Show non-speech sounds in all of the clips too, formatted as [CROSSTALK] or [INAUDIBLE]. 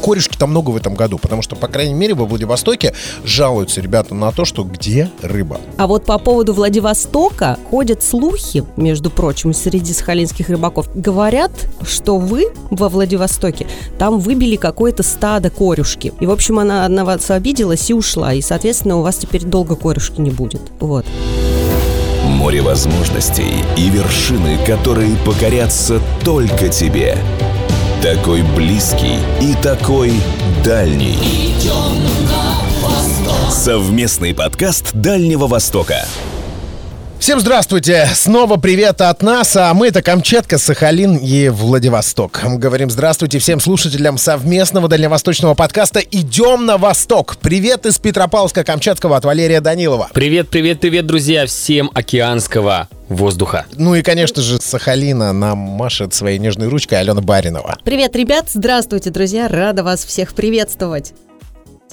корешки там много в этом году, потому что, по крайней мере, во Владивостоке жалуются ребята на то, что где рыба. А вот по поводу Владивостока ходят слухи, между прочим, среди сахалинских рыбаков. Говорят, что вы во Владивостоке там выбили какое-то стадо корюшки. И, в общем, она на вас обиделась и ушла. И, соответственно, у вас теперь долго корюшки не будет. Вот. Море возможностей и вершины, которые покорятся только тебе. Такой близкий и такой дальний. Совместный подкаст Дальнего Востока. Всем здравствуйте! Снова привет от нас, а мы это Камчатка, Сахалин и Владивосток. Мы говорим здравствуйте всем слушателям совместного дальневосточного подкаста «Идем на восток». Привет из Петропавловска-Камчатского от Валерия Данилова. Привет, привет, привет, друзья, всем океанского воздуха. Ну и, конечно же, Сахалина нам машет своей нежной ручкой Алена Баринова. Привет, ребят! Здравствуйте, друзья! Рада вас всех приветствовать!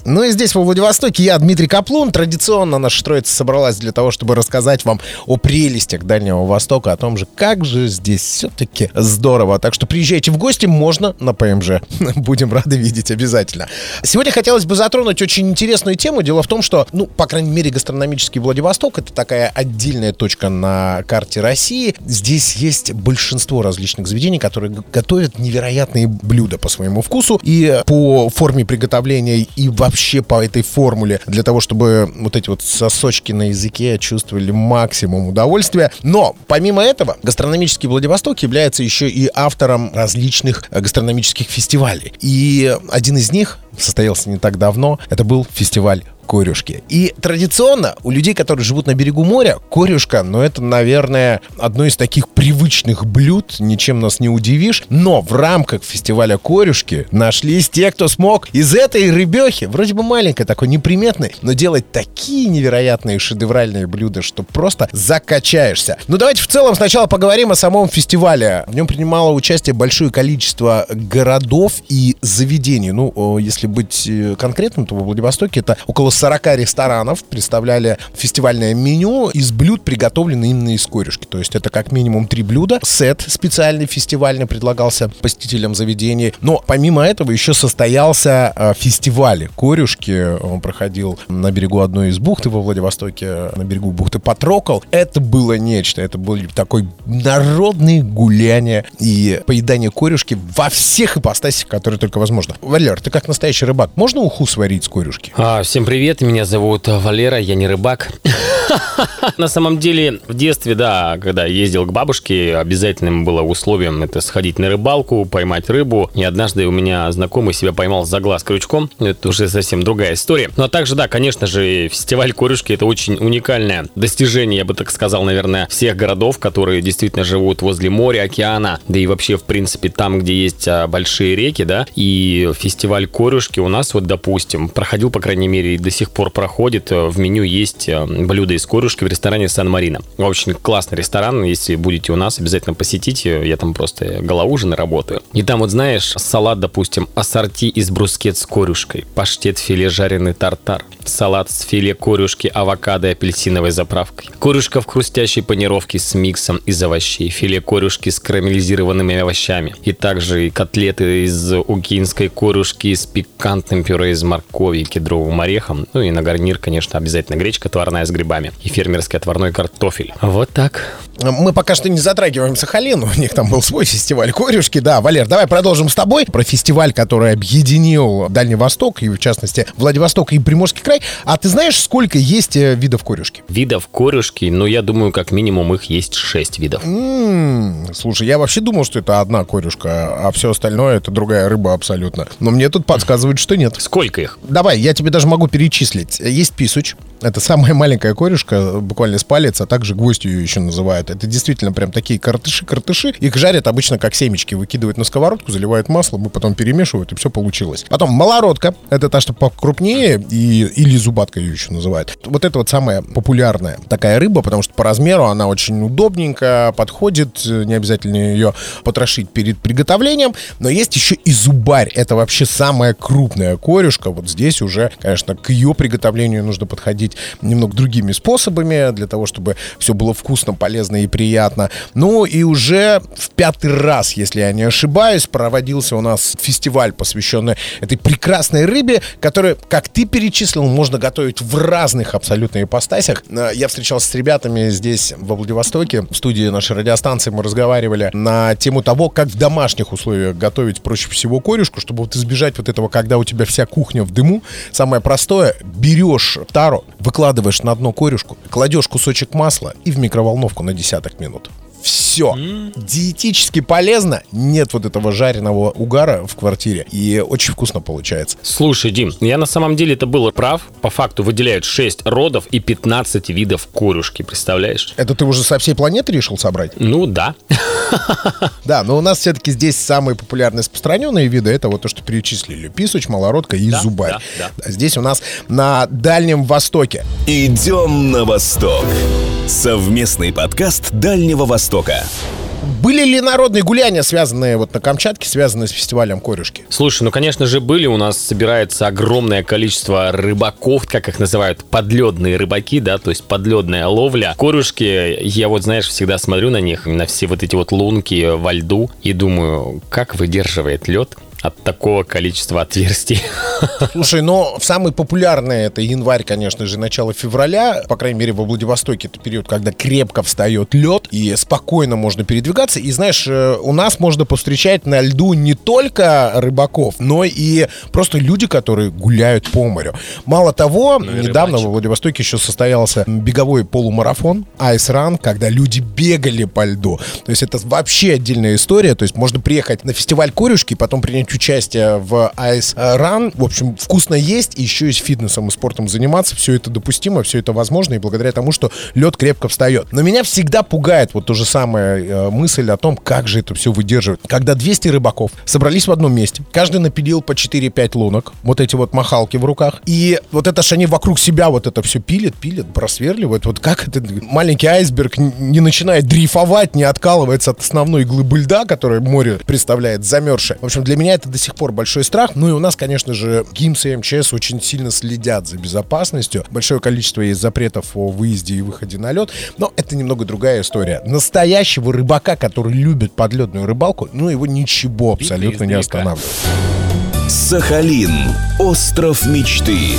Ну и здесь, во Владивостоке, я, Дмитрий Каплун. Традиционно наша троица собралась для того, чтобы рассказать вам о прелестях Дальнего Востока, о том же, как же здесь все-таки здорово. Так что приезжайте в гости, можно на ПМЖ. [LAUGHS] Будем рады видеть обязательно. Сегодня хотелось бы затронуть очень интересную тему. Дело в том, что, ну, по крайней мере, гастрономический Владивосток — это такая отдельная точка на карте России. Здесь есть большинство различных заведений, которые готовят невероятные блюда по своему вкусу и по форме приготовления, и вообще вообще по этой формуле для того, чтобы вот эти вот сосочки на языке чувствовали максимум удовольствия. Но помимо этого, гастрономический Владивосток является еще и автором различных гастрономических фестивалей. И один из них состоялся не так давно. Это был фестиваль корюшки. И традиционно у людей, которые живут на берегу моря, корюшка, ну это, наверное, одно из таких привычных блюд, ничем нас не удивишь. Но в рамках фестиваля корюшки нашлись те, кто смог из этой рыбехи, вроде бы маленькой, такой неприметной, но делать такие невероятные шедевральные блюда, что просто закачаешься. Ну давайте в целом сначала поговорим о самом фестивале. В нем принимало участие большое количество городов и заведений. Ну, если быть э, конкретным, то во Владивостоке это около 40 ресторанов представляли фестивальное меню из блюд, приготовленных именно из корюшки. То есть это как минимум три блюда. Сет специальный фестивальный предлагался посетителям заведений. Но помимо этого еще состоялся э, фестиваль корюшки. Он проходил на берегу одной из бухты во Владивостоке, на берегу бухты Патрокол. Это было нечто. Это были такой народные гуляния и поедание корюшки во всех ипостасях, которые только возможно. Валер, ты как настоящий рыбак, можно уху сварить с корюшки? А, всем привет привет, меня зовут Валера, я не рыбак. [LAUGHS] На самом деле, в детстве, да, когда ездил к бабушке, обязательным было условием это сходить на рыбалку, поймать рыбу. И однажды у меня знакомый себя поймал за глаз крючком. Это уже совсем другая история. Ну а также, да, конечно же, фестиваль корюшки это очень уникальное достижение, я бы так сказал, наверное, всех городов, которые действительно живут возле моря, океана, да и вообще, в принципе, там, где есть а, большие реки, да. И фестиваль корюшки у нас, вот, допустим, проходил, по крайней мере, до сих пор проходит. Э, в меню есть э, блюда из корюшки в ресторане Сан-Марина. Очень классный ресторан. Если будете у нас, обязательно посетите. Я там просто голоужин работаю. И там вот, знаешь, салат, допустим, ассорти из брускет с корюшкой, паштет филе жареный тартар, салат с филе корюшки, авокадо и апельсиновой заправкой, корюшка в хрустящей панировке с миксом из овощей, филе корюшки с карамелизированными овощами, и также котлеты из укинской корюшки с пикантным пюре из моркови и кедровым орехом, ну и на гарнир, конечно, обязательно гречка отварная с грибами и фермерский отварной картофель. Вот так. Мы пока что не затрагиваем Сахалин, у них там был свой фестиваль корюшки. Да, Валер, давай продолжим с тобой про фестиваль, который объединил Дальний Восток, и в частности Владивосток и Приморский край. А ты знаешь, сколько есть э, видов корюшки? Видов корюшки, ну, я думаю, как минимум их есть 6 видов. М-м, слушай, я вообще думал, что это одна корюшка, а все остальное это другая рыба абсолютно. Но мне тут подсказывают, что нет. Сколько их? Давай, я тебе даже могу перечислить. Есть писуч, это самая [LAUGHS] маленькая корюшка, буквально с палец, а также гвоздь ее еще называют. Это действительно прям такие картыши-картыши. Их жарят обычно как семечки, выкидывают на сковородку, заливают маслом и потом перемешивают, и все получилось. Потом малородка, это та, что покрупнее, и, или зубатка ее еще называют. Вот это вот самая популярная такая рыба, потому что по размеру она очень удобненько подходит, не обязательно ее потрошить перед приготовлением. Но есть еще и зубарь, это вообще самая крупная корюшка. Вот здесь уже, конечно, к ее приготовлению нужно подходить немного другими способами, для того, чтобы все было вкусно, полезно и приятно. Ну и уже в пятый раз, если я не ошибаюсь, проводился у нас фестиваль, посвященный этой прекрасной рыбе, которую, как ты перечислил, можно готовить в разных абсолютно ипостасях. Э, Я встречался с ребятами здесь, во Владивостоке, в студии нашей радиостанции мы разговаривали на тему того, как в домашних условиях готовить проще всего корюшку, чтобы вот избежать вот этого, когда у тебя вся кухня в дыму. Самое простое, берешь тару, выкладываешь на дно корюшку, кладешь кусочек масла и в микроволновку на десяток минут. Все. Диетически полезно. Нет вот этого жареного угара в квартире. И очень вкусно получается. Слушай, Дим, я на самом деле это был прав. По факту выделяют 6 родов и 15 видов корюшки, представляешь? Это ты уже со всей планеты решил собрать? Ну да. [LAUGHS] Да, но у нас все-таки здесь самые популярные распространенные виды это вот то, что перечислили. Писуч, малородка и Да, зубарь. да, А Здесь у нас на Дальнем Востоке. Идем на восток. Совместный подкаст Дальнего Востока. Были ли народные гуляния, связанные вот на Камчатке, связанные с фестивалем корюшки? Слушай, ну, конечно же, были. У нас собирается огромное количество рыбаков, как их называют, подледные рыбаки, да, то есть подледная ловля. Корюшки, я вот, знаешь, всегда смотрю на них, на все вот эти вот лунки во льду, и думаю, как выдерживает лед от такого количества отверстий. [LAUGHS] Слушай, но самый популярный это январь, конечно же, начало февраля. По крайней мере, во Владивостоке это период, когда крепко встает лед и спокойно можно передвигаться. И знаешь, э, у нас можно повстречать на льду не только рыбаков, но и просто люди, которые гуляют по морю. Мало того, и недавно рыбачек. во Владивостоке еще состоялся беговой полумарафон Ice Run, когда люди бегали по льду. То есть это вообще отдельная история. То есть можно приехать на фестиваль корюшки, потом принять участие в Ice Run. В общем, вкусно есть, еще и с фитнесом и спортом заниматься. Все это допустимо, все это возможно, и благодаря тому, что лед крепко встает. Но меня всегда пугает вот то же самое э, мысль о том, как же это все выдерживает. Когда 200 рыбаков собрались в одном месте, каждый напилил по 4-5 лунок, вот эти вот махалки в руках, и вот это ж они вокруг себя вот это все пилят, пилят, просверливают. Вот как это маленький айсберг не начинает дрейфовать, не откалывается от основной глыбы льда, которая море представляет, замерзшее. В общем, для меня это до сих пор большой страх. Ну и у нас, конечно же, ГИМС и МЧС очень сильно следят за безопасностью. Большое количество есть запретов о выезде и выходе на лед. Но это немного другая история. Настоящего рыбака, который любит подледную рыбалку, ну его ничего абсолютно не останавливает. Сахалин. Остров мечты.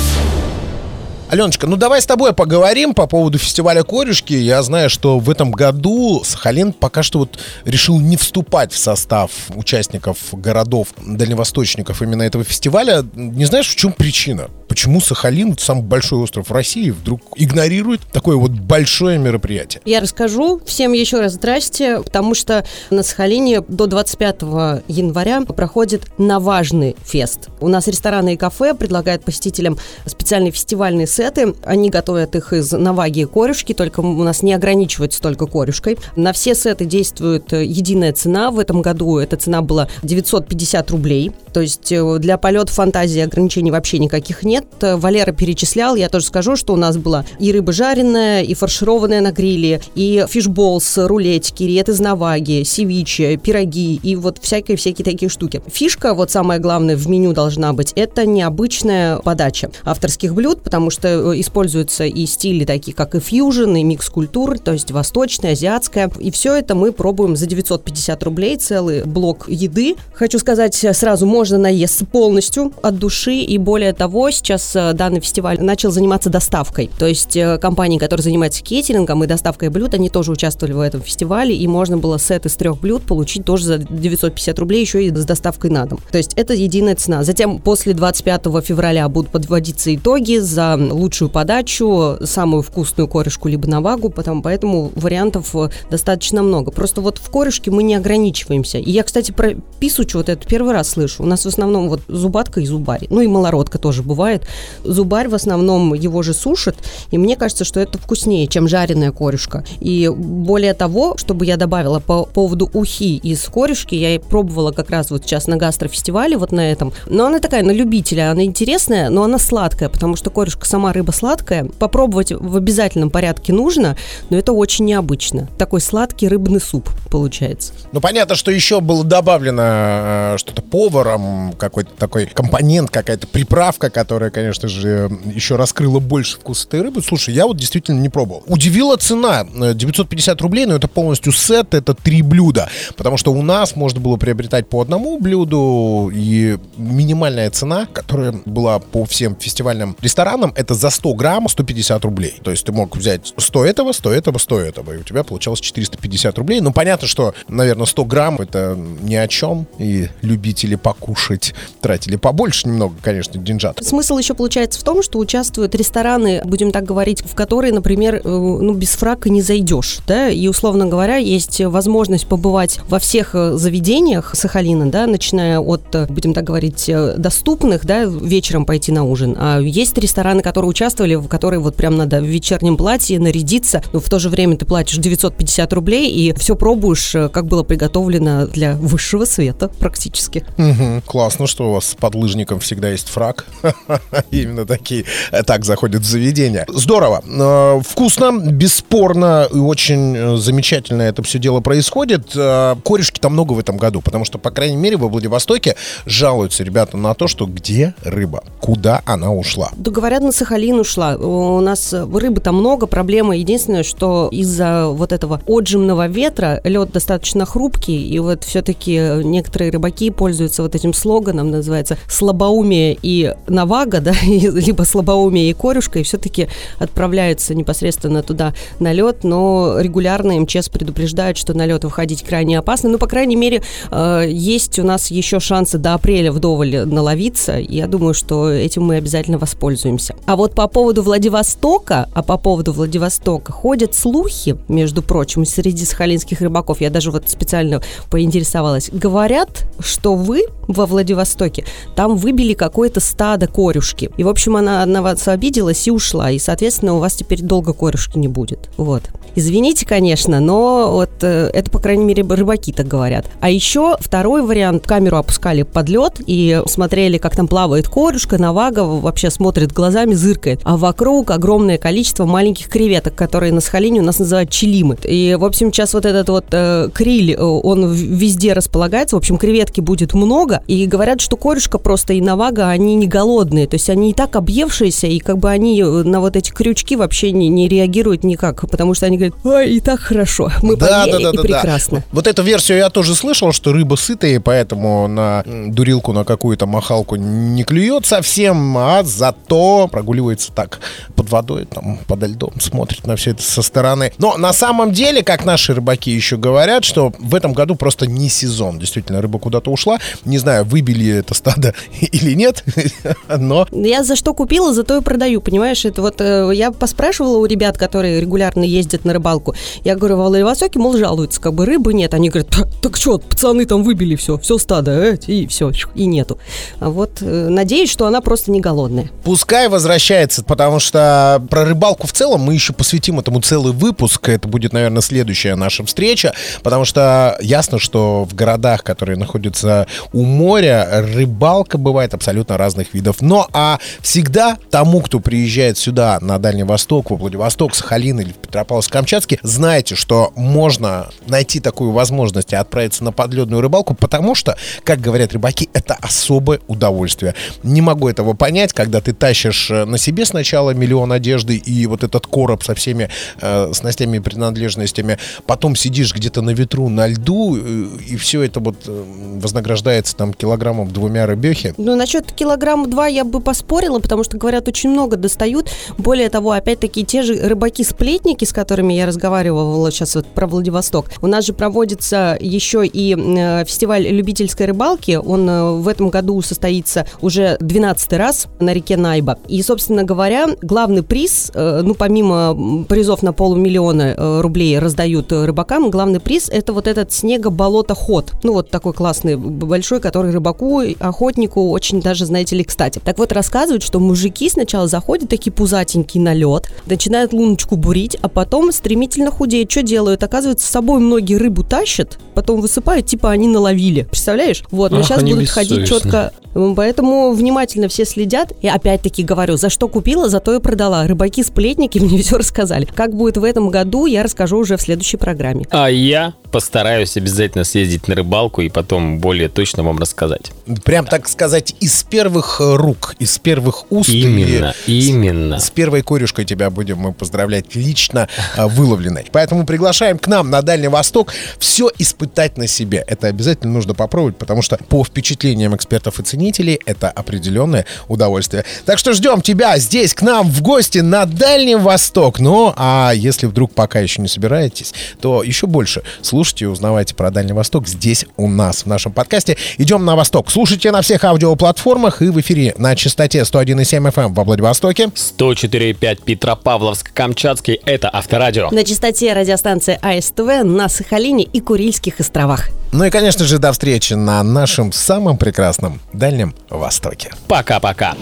Аленочка, ну давай с тобой поговорим по поводу фестиваля корюшки. Я знаю, что в этом году Сахалин пока что вот решил не вступать в состав участников городов дальневосточников именно этого фестиваля. Не знаешь, в чем причина? Почему Сахалин, самый большой остров России, вдруг игнорирует такое вот большое мероприятие? Я расскажу всем еще раз здрасте, потому что на Сахалине до 25 января проходит Наважный фест. У нас рестораны и кафе предлагают посетителям специальные фестивальные сеты. Они готовят их из наваги и корюшки, только у нас не ограничиваются только корюшкой. На все сеты действует э, единая цена. В этом году эта цена была 950 рублей. То есть э, для полета фантазии ограничений вообще никаких нет. Э, Валера перечислял, я тоже скажу, что у нас была и рыба жареная, и фаршированная на гриле, и фишболс, рулетики, рет из наваги, севиче, пироги и вот всякие-всякие такие штуки. Фишка, вот самое главное в меню должна быть, это необычная подача авторских блюд, потому что э, используются и стили такие, как и фьюжн, и микс культур, то есть восточная, азиатская. И все это мы пробуем за 950 рублей, целый блок еды. Хочу сказать сразу, можно наесться полностью от души, и более того, сейчас э, данный фестиваль начал заниматься доставкой. То есть э, компании, которые занимаются кейтерингом и доставкой блюд, они тоже участвовали в этом фестивале, и можно было сет из трех блюд получить тоже за 950 рублей, еще и с доставкой на дом. То есть это единая цена. Затем после 25 февраля будут подводиться итоги за лучшую подачу, самую вкусную корешку либо навагу, потому, поэтому вариантов э, достаточно много. Просто вот в корешке мы не ограничиваемся. И я, кстати, про писучу вот это первый раз слышу. У нас в основном вот зубатка и зубарь. Ну и малородка тоже бывает. Зубарь в основном его же сушат, и мне кажется, что это вкуснее, чем жареная корешка. И более того, чтобы я добавила по поводу ухи из корешки, я пробовала как раз вот сейчас на гастрофестивале вот на этом. Но она такая на любителя, она интересная, но она сладкая, потому что корешка сама рыба сладкая. Попробовать в обязательном порядке нужно, но это очень необычно. Такой сладкий рыбный суп получается. Ну, понятно, что еще было добавлено э, что-то поваром какой-то такой компонент, какая-то приправка, которая, конечно же, еще раскрыла больше вкус этой рыбы. Слушай, я вот действительно не пробовал. Удивила цена. 950 рублей, но это полностью сет, это три блюда. Потому что у нас можно было приобретать по одному блюду, и минимальная цена, которая была по всем фестивальным ресторанам, это за 100 грамм 150 рублей. То есть ты мог взять 100 этого, 100 этого, 100 этого, и у тебя получалось 450 рублей. Ну, понятно, что, наверное, 100 грамм это ни о чем, и любители покушать тратили побольше немного, конечно, деньжат. Смысл еще получается в том, что участвуют рестораны, будем так говорить, в которые, например, э, ну, без фрака не зайдешь, да, и, условно говоря, есть возможность побывать во всех э, заведениях Сахалина, да, начиная от, э, будем так говорить, доступных, да, вечером пойти на ужин. А есть рестораны, которые участвовали, в которые вот прям надо в вечернем платье нарядиться, но в то же время ты платишь 950 рублей и все пробуешь, как было приготовлено для высшего света практически. Угу, классно, что у вас с подлыжником всегда есть фраг. [LAUGHS] Именно такие так заходят в заведение. Здорово. Э, вкусно, бесспорно и очень э, замечательно это все дело происходит. Э, корешки там много в этом году, потому что, по крайней мере, во Владивостоке жалуются ребята на то, что где рыба, куда она ушла. Да говорят, на Сахалин ушла. У нас рыбы там много. Проблема единственная, что из-за вот этого отжимного ветра лед достаточно хрупкий, и вот все-таки некоторые рыбаки пользуются вот этим слоганом, называется «слабоумие и навага», [LAUGHS] да, либо «слабоумие и корюшка», и все-таки отправляются непосредственно туда на лед, но регулярно МЧС предупреждают, что на лед выходить крайне опасно. Ну, по крайней мере, э, есть у нас еще шансы до апреля вдоволь наловиться, я думаю, что этим мы обязательно воспользуемся. А вот по поводу Владивостока, а по поводу Владивостока ходят слухи, между прочим, среди сахалинских рыбаков, я даже вот специально поинтересовалась, говорят, что вы во Владивостоке там выбили какое-то стадо корюшки. И, в общем, она на вас обиделась и ушла. И, соответственно, у вас теперь долго корюшки не будет. Вот. Извините, конечно, но вот э, это, по крайней мере, рыбаки так говорят. А еще второй вариант. Камеру опускали под лед и смотрели, как там плавает корюшка, навага вообще смотрит глазами, зыркает. А вокруг огромное количество маленьких креветок, которые на Сахалине у нас называют чилимы. И, в общем, сейчас вот этот вот э, криль, э, он везде располагается. В общем, креветки будет много. И говорят, что корюшка просто и навага, они не голодные. То есть они и так объевшиеся, и как бы они э, на вот эти крючки вообще не, не реагируют никак, потому что они говорят, ой, и так хорошо, мы да, поели, да, да, и да, прекрасно. Да. Вот эту версию я тоже слышал, что рыба сытая, и поэтому на дурилку, на какую-то махалку не клюет совсем, а зато прогуливается так под водой, там, подо льдом, смотрит на все это со стороны. Но на самом деле, как наши рыбаки еще говорят, что в этом году просто не сезон. Действительно, рыба куда-то ушла. Не знаю, выбили это стадо [LAUGHS] или нет, [LAUGHS] но... Я за что купила, зато и продаю, понимаешь? Это вот э, я поспрашивала у ребят, которые регулярно ездят на рыбалку. Я говорю, в Владивостоке, мол, жалуются, как бы рыбы нет. Они говорят, так что, пацаны там выбили все, все стадо, э, и все, и нету. А вот э, надеюсь, что она просто не голодная. Пускай возвращается, потому что про рыбалку в целом мы еще посвятим этому целый выпуск. Это будет, наверное, следующая наша встреча, потому что ясно, что в городах, которые находятся у моря, рыбалка бывает абсолютно разных видов. Но а всегда тому, кто приезжает сюда, на Дальний Восток, в Владивосток, Сахалин или Петропавловск-Камчатский, знайте, что можно найти такую возможность и отправиться на подледную рыбалку, потому что, как говорят рыбаки, это особое удовольствие. Не могу этого понять, когда ты тащишь э, на себе сначала миллион одежды и вот этот короб со всеми э, снастями и принадлежностями, потом сидишь где-то на ветру, на льду, э, и все это вот э, вознаграждается там килограммом двумя рыбехи. Ну, насчет килограмма два я бы поспорила, потому что, говорят, очень много достают. Более того, опять-таки, те же рыбаки-сплетники, с которыми я разговаривала сейчас вот про Владивосток, у нас же проводится еще и э, фестиваль любительской рыбалки. Он в этом году состоится уже 12 раз на реке Найба. И, собственно говоря, главный приз, э, ну, помимо призов на полумиллиона рублей раздают рыбакам, главный приз – это вот этот снего-болото-ход. Ну, вот такой классный, большой, который рыбаку, охотнику очень даже, знаете ли, кстати. Так вот, рассказывают, что мужики сначала заходят такие пузатенькие на лед, начинают луночку бурить, а потом стремительно худеют. Что делают? Оказывается, с собой многие рыбу тащат, потом высыпают, типа они наловили. Представляешь? Вот, но Ах, сейчас будут ходить четко Поэтому внимательно все следят. И опять-таки говорю, за что купила, зато и продала. Рыбаки-сплетники [LAUGHS] мне все рассказали. Как будет в этом году, я расскажу уже в следующей программе. А я постараюсь обязательно съездить на рыбалку и потом более точно вам рассказать. Прям, так сказать, из первых рук, из первых уст. Именно, именно. С, с первой корюшкой тебя будем мы поздравлять лично а, выловленной. Поэтому приглашаем к нам на Дальний Восток все испытать на себе. Это обязательно нужно попробовать, потому что по впечатлениям экспертов и ценителей это определенное удовольствие. Так что ждем тебя здесь, к нам в гости на Дальний Восток. Ну, а если вдруг пока еще не собираетесь, то еще больше слушайте и узнавайте про Дальний Восток здесь у нас в нашем подкасте. Идем на восток. Слушайте на всех аудиоплатформах и в эфире на частоте 101,7 FM эм во Владивостоке. 104,5 Петропавловск-Камчатский. Это Авторадио. На частоте радиостанции АСТВ на Сахалине и Курильских островах. Ну и, конечно же, до встречи на нашем самом прекрасном Дальнем Востоке. Пока-пока.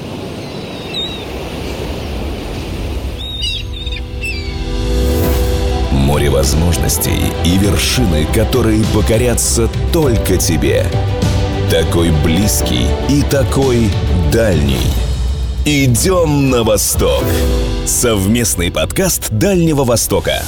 Море возможностей и вершины, которые покорятся только тебе. Такой близкий и такой дальний. Идем на восток. Совместный подкаст Дальнего Востока.